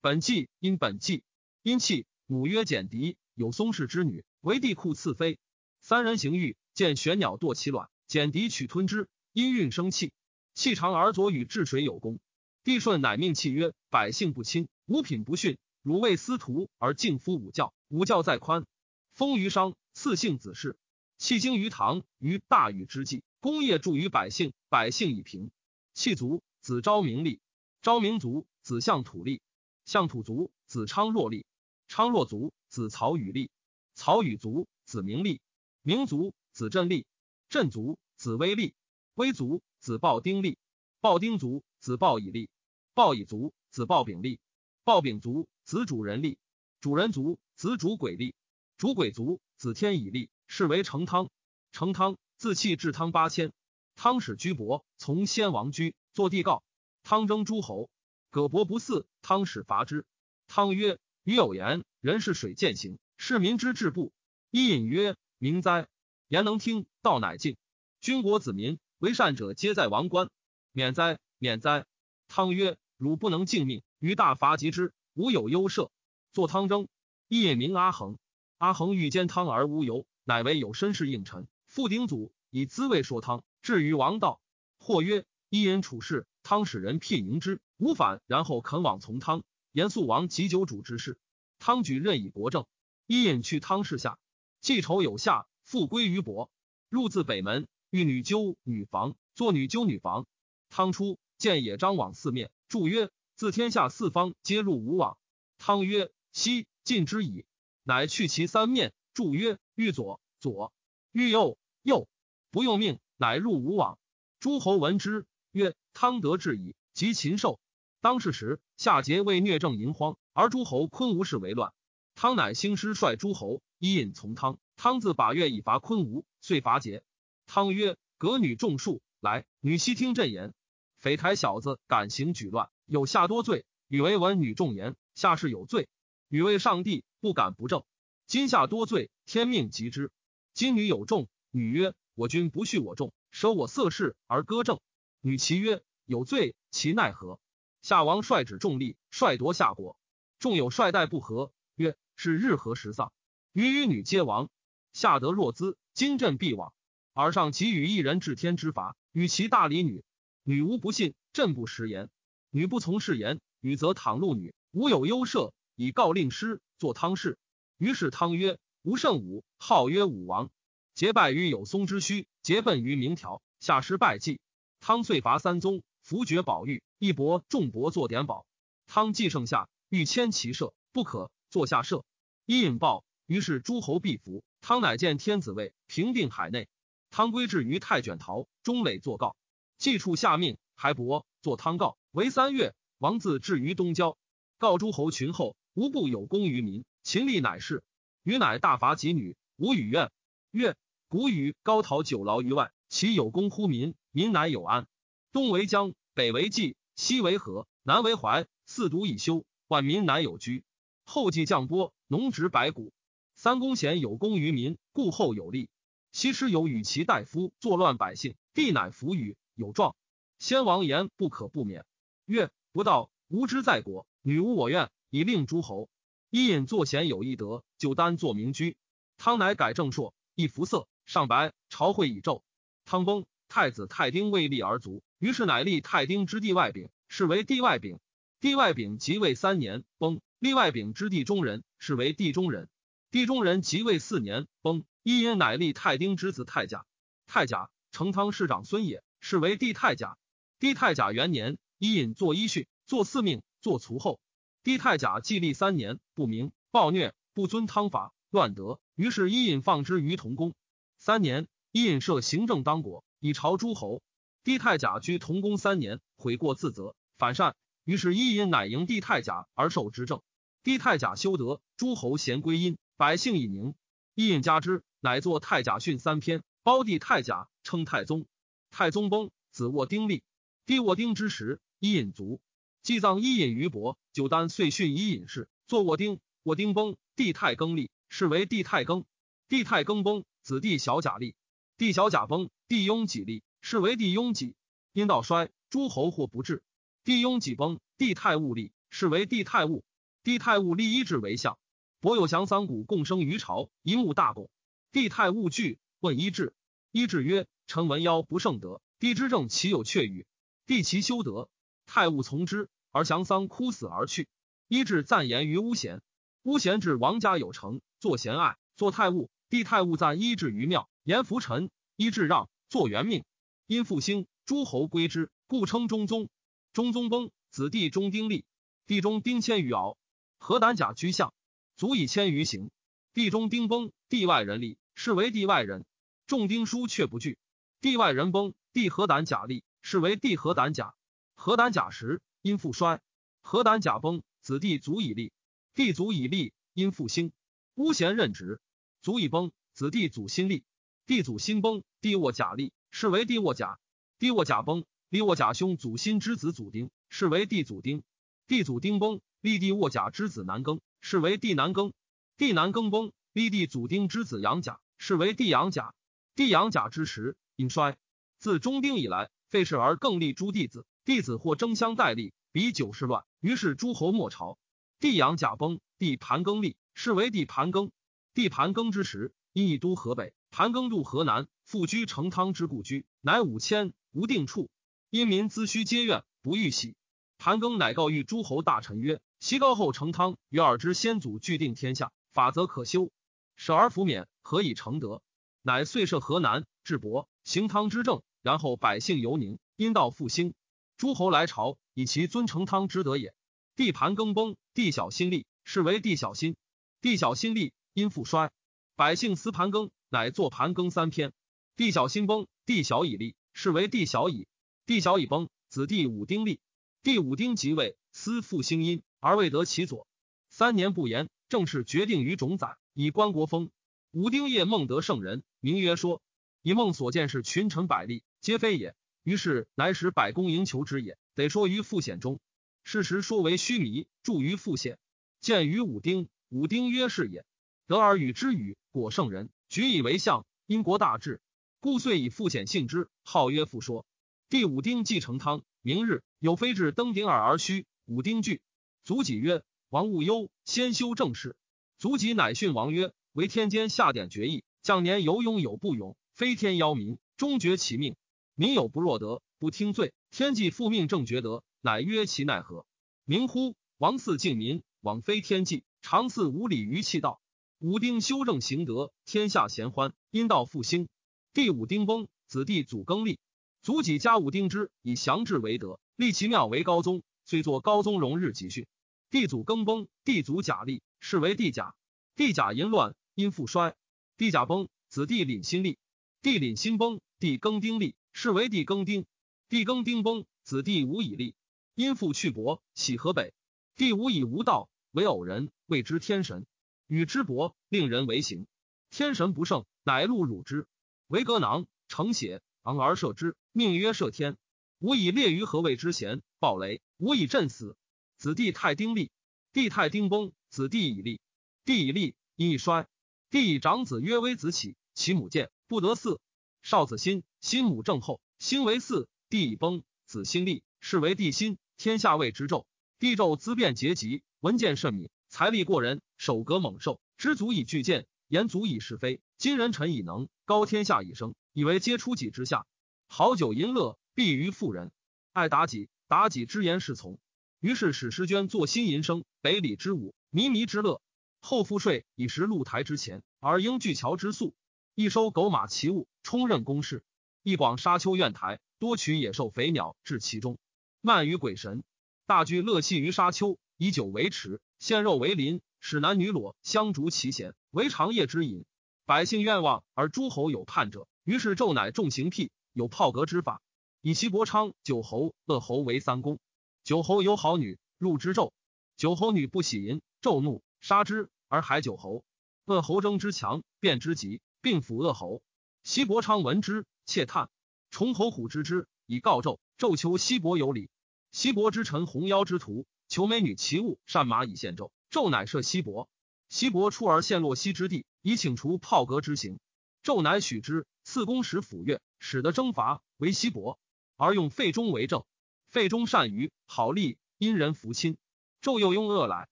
本纪因本纪因气，母曰简狄，有松氏之女，为帝库赐妃。三人行欲，见玄鸟堕其卵，简狄取吞之，因孕生气，气长而左与治水有功。帝舜乃命气曰：百姓不亲，五品不逊，汝为司徒而敬夫五教，五教在宽。封于商，赐姓子氏。气经于唐，于大禹之际，功业著于百姓，百姓以平。弃族，子昭明立；昭明族，子相土立；相土族，子昌若立；昌若族，子曹宇立；曹宇族，子明立；明族，子振立；振族，子威立；威族，子暴丁立；暴丁族，子暴以立；暴以族，子暴丙立；暴丙族，子主人立；主人族，子主鬼立；主鬼族，子天以立。是为成汤，成汤自弃至汤八千。汤始居伯从先王居，作帝告。汤征诸侯，葛伯不嗣，汤使伐之。汤曰：“余有言，人是水践行，是民之治不。”伊尹曰：“明哉！言能听，道乃进。君国子民为善者，皆在王冠。免哉，免哉！”汤曰：“汝不能敬命，于大伐及之，吾有忧赦。”作汤征。伊尹名阿衡，阿衡欲兼汤而无由。乃为有身事应臣，复鼎祖以滋味说汤，至于王道。或曰：一人处事，汤使人辟迎之，无反，然后肯往从汤。严肃王及酒主之事，汤举任以国政。一引去汤室下，记仇有下，复归于伯。入自北门，遇女纠女房，作女纠女房。汤出，见野张网四面，注曰：自天下四方皆入吾网。汤曰：悉尽之矣。乃去其三面，注曰。欲左左，欲右右，不用命，乃入吾网。诸侯闻之，曰：“汤得志矣。”及禽兽。当世时，夏桀为虐政淫荒，而诸侯昆吾氏为乱。汤乃兴师率诸侯，伊尹从汤。汤自把月以伐昆吾，遂伐桀。汤曰：“革女众数，来，女悉听朕言。匪台小子敢行举乱，有下多罪。与为闻女众言，下士有罪。女为上帝，不敢不正。”今夏多罪，天命及之。今女有众，女曰：“我君不恤我众，舍我色事而歌政。”女其曰：“有罪，其奈何？”夏王率指众力，率夺夏国。众有率待不和，曰：“是日何时丧？”余与女皆亡。夏得若兹，今朕必亡。尔上给予一人治天之法，与其大礼女。女无不信，朕不食言。女不从誓言，女则倘戮女，吾有忧赦，以告令师，作汤氏。于是汤曰：“吾胜武，号曰武王。结拜于有松之墟，结奔于明条。下师拜祭。汤遂伐三宗，伏爵宝玉，一伯众伯作典宝。汤既盛夏，欲迁其社，不可，坐下社。伊尹报，于是诸侯必服。汤乃见天子位，平定海内。汤归至于太卷陶，中垒作告。祭处下命，还伯作汤告，为三月。王自至于东郊，告诸侯群后，无不有功于民。”秦立乃是，余乃大伐己女，无与怨。曰：古语高陶久劳于外，其有功乎民？民乃有安。东为江，北为冀，西为河，南为淮，四渎以休，万民乃有居。后继降波，农植百谷。三公贤有功于民，故后有利。西施有与其大夫作乱百姓，必乃服与有状。先王言不可不免。曰：不道，无知在国，女无我愿，以令诸侯。伊尹作贤有一德，就单作明居。汤乃改正朔，一服色，上白。朝会以昼。汤崩，太子太丁未立而卒，于是乃立太丁之弟外丙，是为帝外丙。帝外丙即位三年，崩。立外丙之弟中人，是为帝中人。帝中人即位四年，崩。伊尹乃立太丁之子太甲。太甲，成汤氏长孙也，是为帝太甲。帝太甲元年，伊尹作伊训，作四命，作卒后。帝太甲继立三年，不明暴虐，不遵汤法，乱德。于是伊尹放之于同宫。三年，伊尹设行政当国，以朝诸侯。帝太甲居同宫三年，悔过自责，反善。于是伊尹乃迎帝太甲而受之政。帝太甲修德，诸侯贤归因，百姓以宁。伊尹加之，乃作太甲训三篇，褒帝太甲，称太宗。太宗崩，子沃丁立。帝沃丁之时，伊尹卒。祭葬伊尹于伯，九丹遂训伊尹氏，作卧丁。卧丁崩，帝太庚立，是为帝太庚。帝太庚崩，子弟小甲立。帝小甲崩，帝雍己立，是为帝雍己。因道衰，诸侯或不治。帝雍己崩，帝太戊立，是为帝太戊。帝太戊立一制为相。伯有降三谷共生于朝，一目大拱。帝太戊惧，问一制。一制曰：“臣闻妖不胜德，帝之政岂有确与？帝其修德，太戊从之，而降桑哭死而去。一制赞言于巫贤。巫贤至王家有成，作贤爱，作太戊。帝太戊赞一制于庙，言浮臣。一制让，作元命。因复兴，诸侯归之，故称中宗。中宗崩，子弟中丁立。地中丁千余敖，何胆甲居相，足以千余行。地中丁崩，地外人立，是为地外人。众丁书却不惧。地外人崩，地何胆甲立，是为地何胆甲。何胆甲时，因复衰。何胆甲崩，子弟足以立。地足以立，因复兴。巫贤任职，足以崩，子弟祖心立。地祖新崩，地卧甲立，是为地卧甲。地卧甲崩，立卧甲兄祖心之子祖丁，是为地祖丁。地祖丁崩，立地卧甲之子南庚，是为地南庚。地南庚崩，立地祖丁之子杨甲，是为地杨甲。帝阳甲之时，因衰。自中丁以来，废氏而更立诸弟子，弟子或争相代立，比九世乱。于是诸侯莫朝。帝阳甲崩，帝盘庚立，是为帝盘庚。帝盘庚之时，因以都河北，盘庚入河南，复居成汤之故居，乃五千，无定处。因民资虚皆怨，不欲喜。盘庚乃告谕诸侯大臣曰：“其高后成汤，与尔之先祖俱定天下，法则可修，舍而弗免，何以成德？”乃遂设河南，治伯，行汤之政，然后百姓犹宁，因道复兴。诸侯来朝，以其尊成汤之德也。地盘庚崩，地小心立，是为地小心。地小心立，因复衰。百姓思盘庚，乃作盘庚三篇。地小心崩，地小以立，是为地小矣。地小以崩，子弟武丁立。第五丁即位，思复兴因，而未得其左。三年不言，正是决定于种宰，以观国风。武丁夜梦得圣人，名曰说。以梦所见是群臣百例，皆非也。于是乃使百公营求之也，得说于复显中。事实说为虚弥，著于复显。见于武丁，武丁曰是也。得而与之语，果圣人，举以为相，因国大治，故遂以复显信之，号曰复说。第五丁继承汤，明日有非至登顶耳而虚。五丁惧，卒己曰：“王勿忧，先修正事。”卒己乃训王曰。为天间下典决议，将年有勇有不勇，非天邀民，终绝其命。民有不若德，不听罪，天既复命正觉德，乃曰其奈何？明乎？王嗣敬民，枉非天际，常祀无礼于气道。武丁修正行德，天下咸欢，阴道复兴。第五丁崩，子弟祖更立，祖己加武丁之，以祥志为德，立其庙为高宗，虽作高宗荣日集训。地祖更崩，地祖甲立，是为地甲。地甲淫乱。因复衰，地甲崩，子弟廪新立；地廪新崩，地庚丁立，是为地庚丁。地庚丁崩，子弟无以立，因复去伯，喜河北。地无以无道，为偶人，谓之天神。与之伯，令人为行。天神不胜，乃戮辱之，为戈囊，成血，昂而射之，命曰射天。吾以列于何谓之贤？暴雷，吾以震死。子弟太丁立，弟太丁崩，子弟以立，弟以立，因以衰。弟以长子曰微子启，其母见不得嗣。少子新，新母正后，兴为嗣。弟以崩，子新立，是为帝辛。天下谓之纣。帝纣资变节集，文见甚敏，财力过人，手格猛兽，知足以拒谏，言足以是非。今人臣以能，高天下以生，以为皆出己之下。好酒淫乐，必于妇人，爱妲己，妲己之言是从。于是使诗娟作新淫声，北里之舞，靡靡之乐。后赋税以食露台之前，而应巨桥之粟；一收狗马其物，充任公事；一广沙丘苑台，多取野兽肥鸟至其中。慢于鬼神，大居乐戏于沙丘，以酒为池，献肉为鳞，使男女裸相逐其弦，为长夜之饮。百姓愿望而诸侯有叛者，于是纣乃重刑辟，有炮革之法，以其伯昌、九侯、恶侯为三公。九侯有好女，入之纣，九侯女不喜淫，纣怒。杀之而海九侯，恶侯争之强，变之急，并辅恶侯。西伯昌闻之，窃叹。崇侯虎之之，以告纣。纣求西伯有礼。西伯之臣红腰之徒，求美女其物，善马以献纣。纣乃赦西伯。西伯出而陷洛西之地，以请除炮革之刑。纣乃许之，赐公使抚越，使得征伐为西伯，而用费中为政。费中善于好利，因人服亲。纣又拥恶来，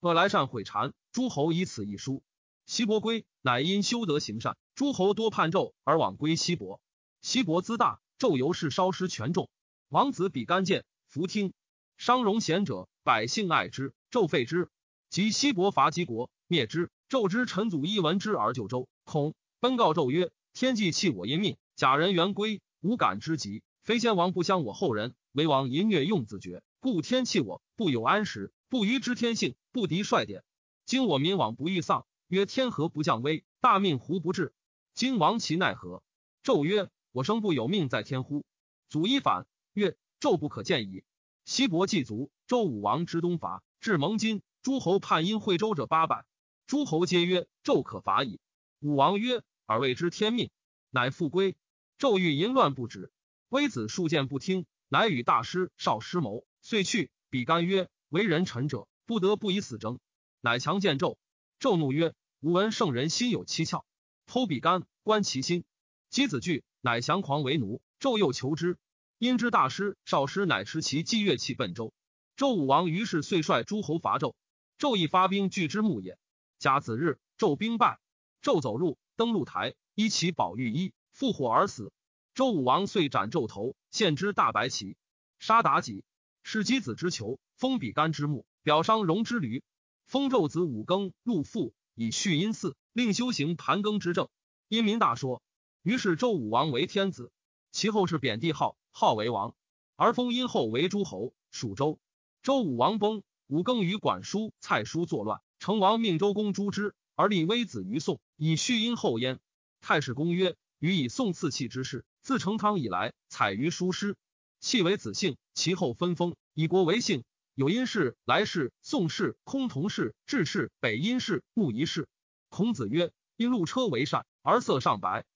恶来善毁谗，诸侯以此一书。西伯归，乃因修德行善，诸侯多叛纣而往归西伯。西伯资大，纣由是稍失权重。王子比干谏，弗听。商容贤者，百姓爱之，纣废之。及西伯伐姬国，灭之。纣之臣祖一闻之而救周，恐奔告纣曰：“天既弃我因命，假人原归，无感之极。非先王不相我后人，为王淫虐用自绝，故天弃我，不有安时。不虞之天性，不敌率典。今我民往不欲丧，曰天何不降威？大命胡不至？今王其奈何？”纣曰：“我生不有命在天乎？”祖伊反曰：“纣不可见矣。”西伯祭卒，周武王之东伐，至蒙金，诸侯叛因惠州者八百。诸侯皆曰：“纣可伐矣。”武王曰：“尔谓之天命。”乃复归。纣欲淫乱不止，微子数谏不听，乃与大师少师谋，遂去。比干曰。为人臣者，不得不以死争。乃强见纣。纣怒曰：“吾闻圣人心有七窍，剖比干，观其心。”箕子惧，乃降狂为奴。纣又求之，因之大师少师乃持其祭乐器奔周。周武王于是遂率诸侯伐纣。纣亦发兵拒之牧也。甲子日，纣兵败。纣走入，登鹿台，依其宝玉衣，复火而死。周武王遂斩纣头，献之大白旗，杀妲己。是箕子之囚。封比干之墓，表商容之驴。封纣子五更入父，以续阴祀，令修行盘庚之政。因民大说，于是周武王为天子。其后是贬帝号，号为王，而封殷后为诸侯，属周。周武王崩，武庚与管叔、蔡叔作乱，成王命周公诛之，而立微子于宋，以续殷后焉。太史公曰：予以宋赐器之事，自成汤以来，采于书师，弃为子姓，其后分封，以国为姓。有殷氏、来氏、宋氏、崆峒氏、智氏、北殷氏、穆夷氏。孔子曰：“因路车为善，而色上白。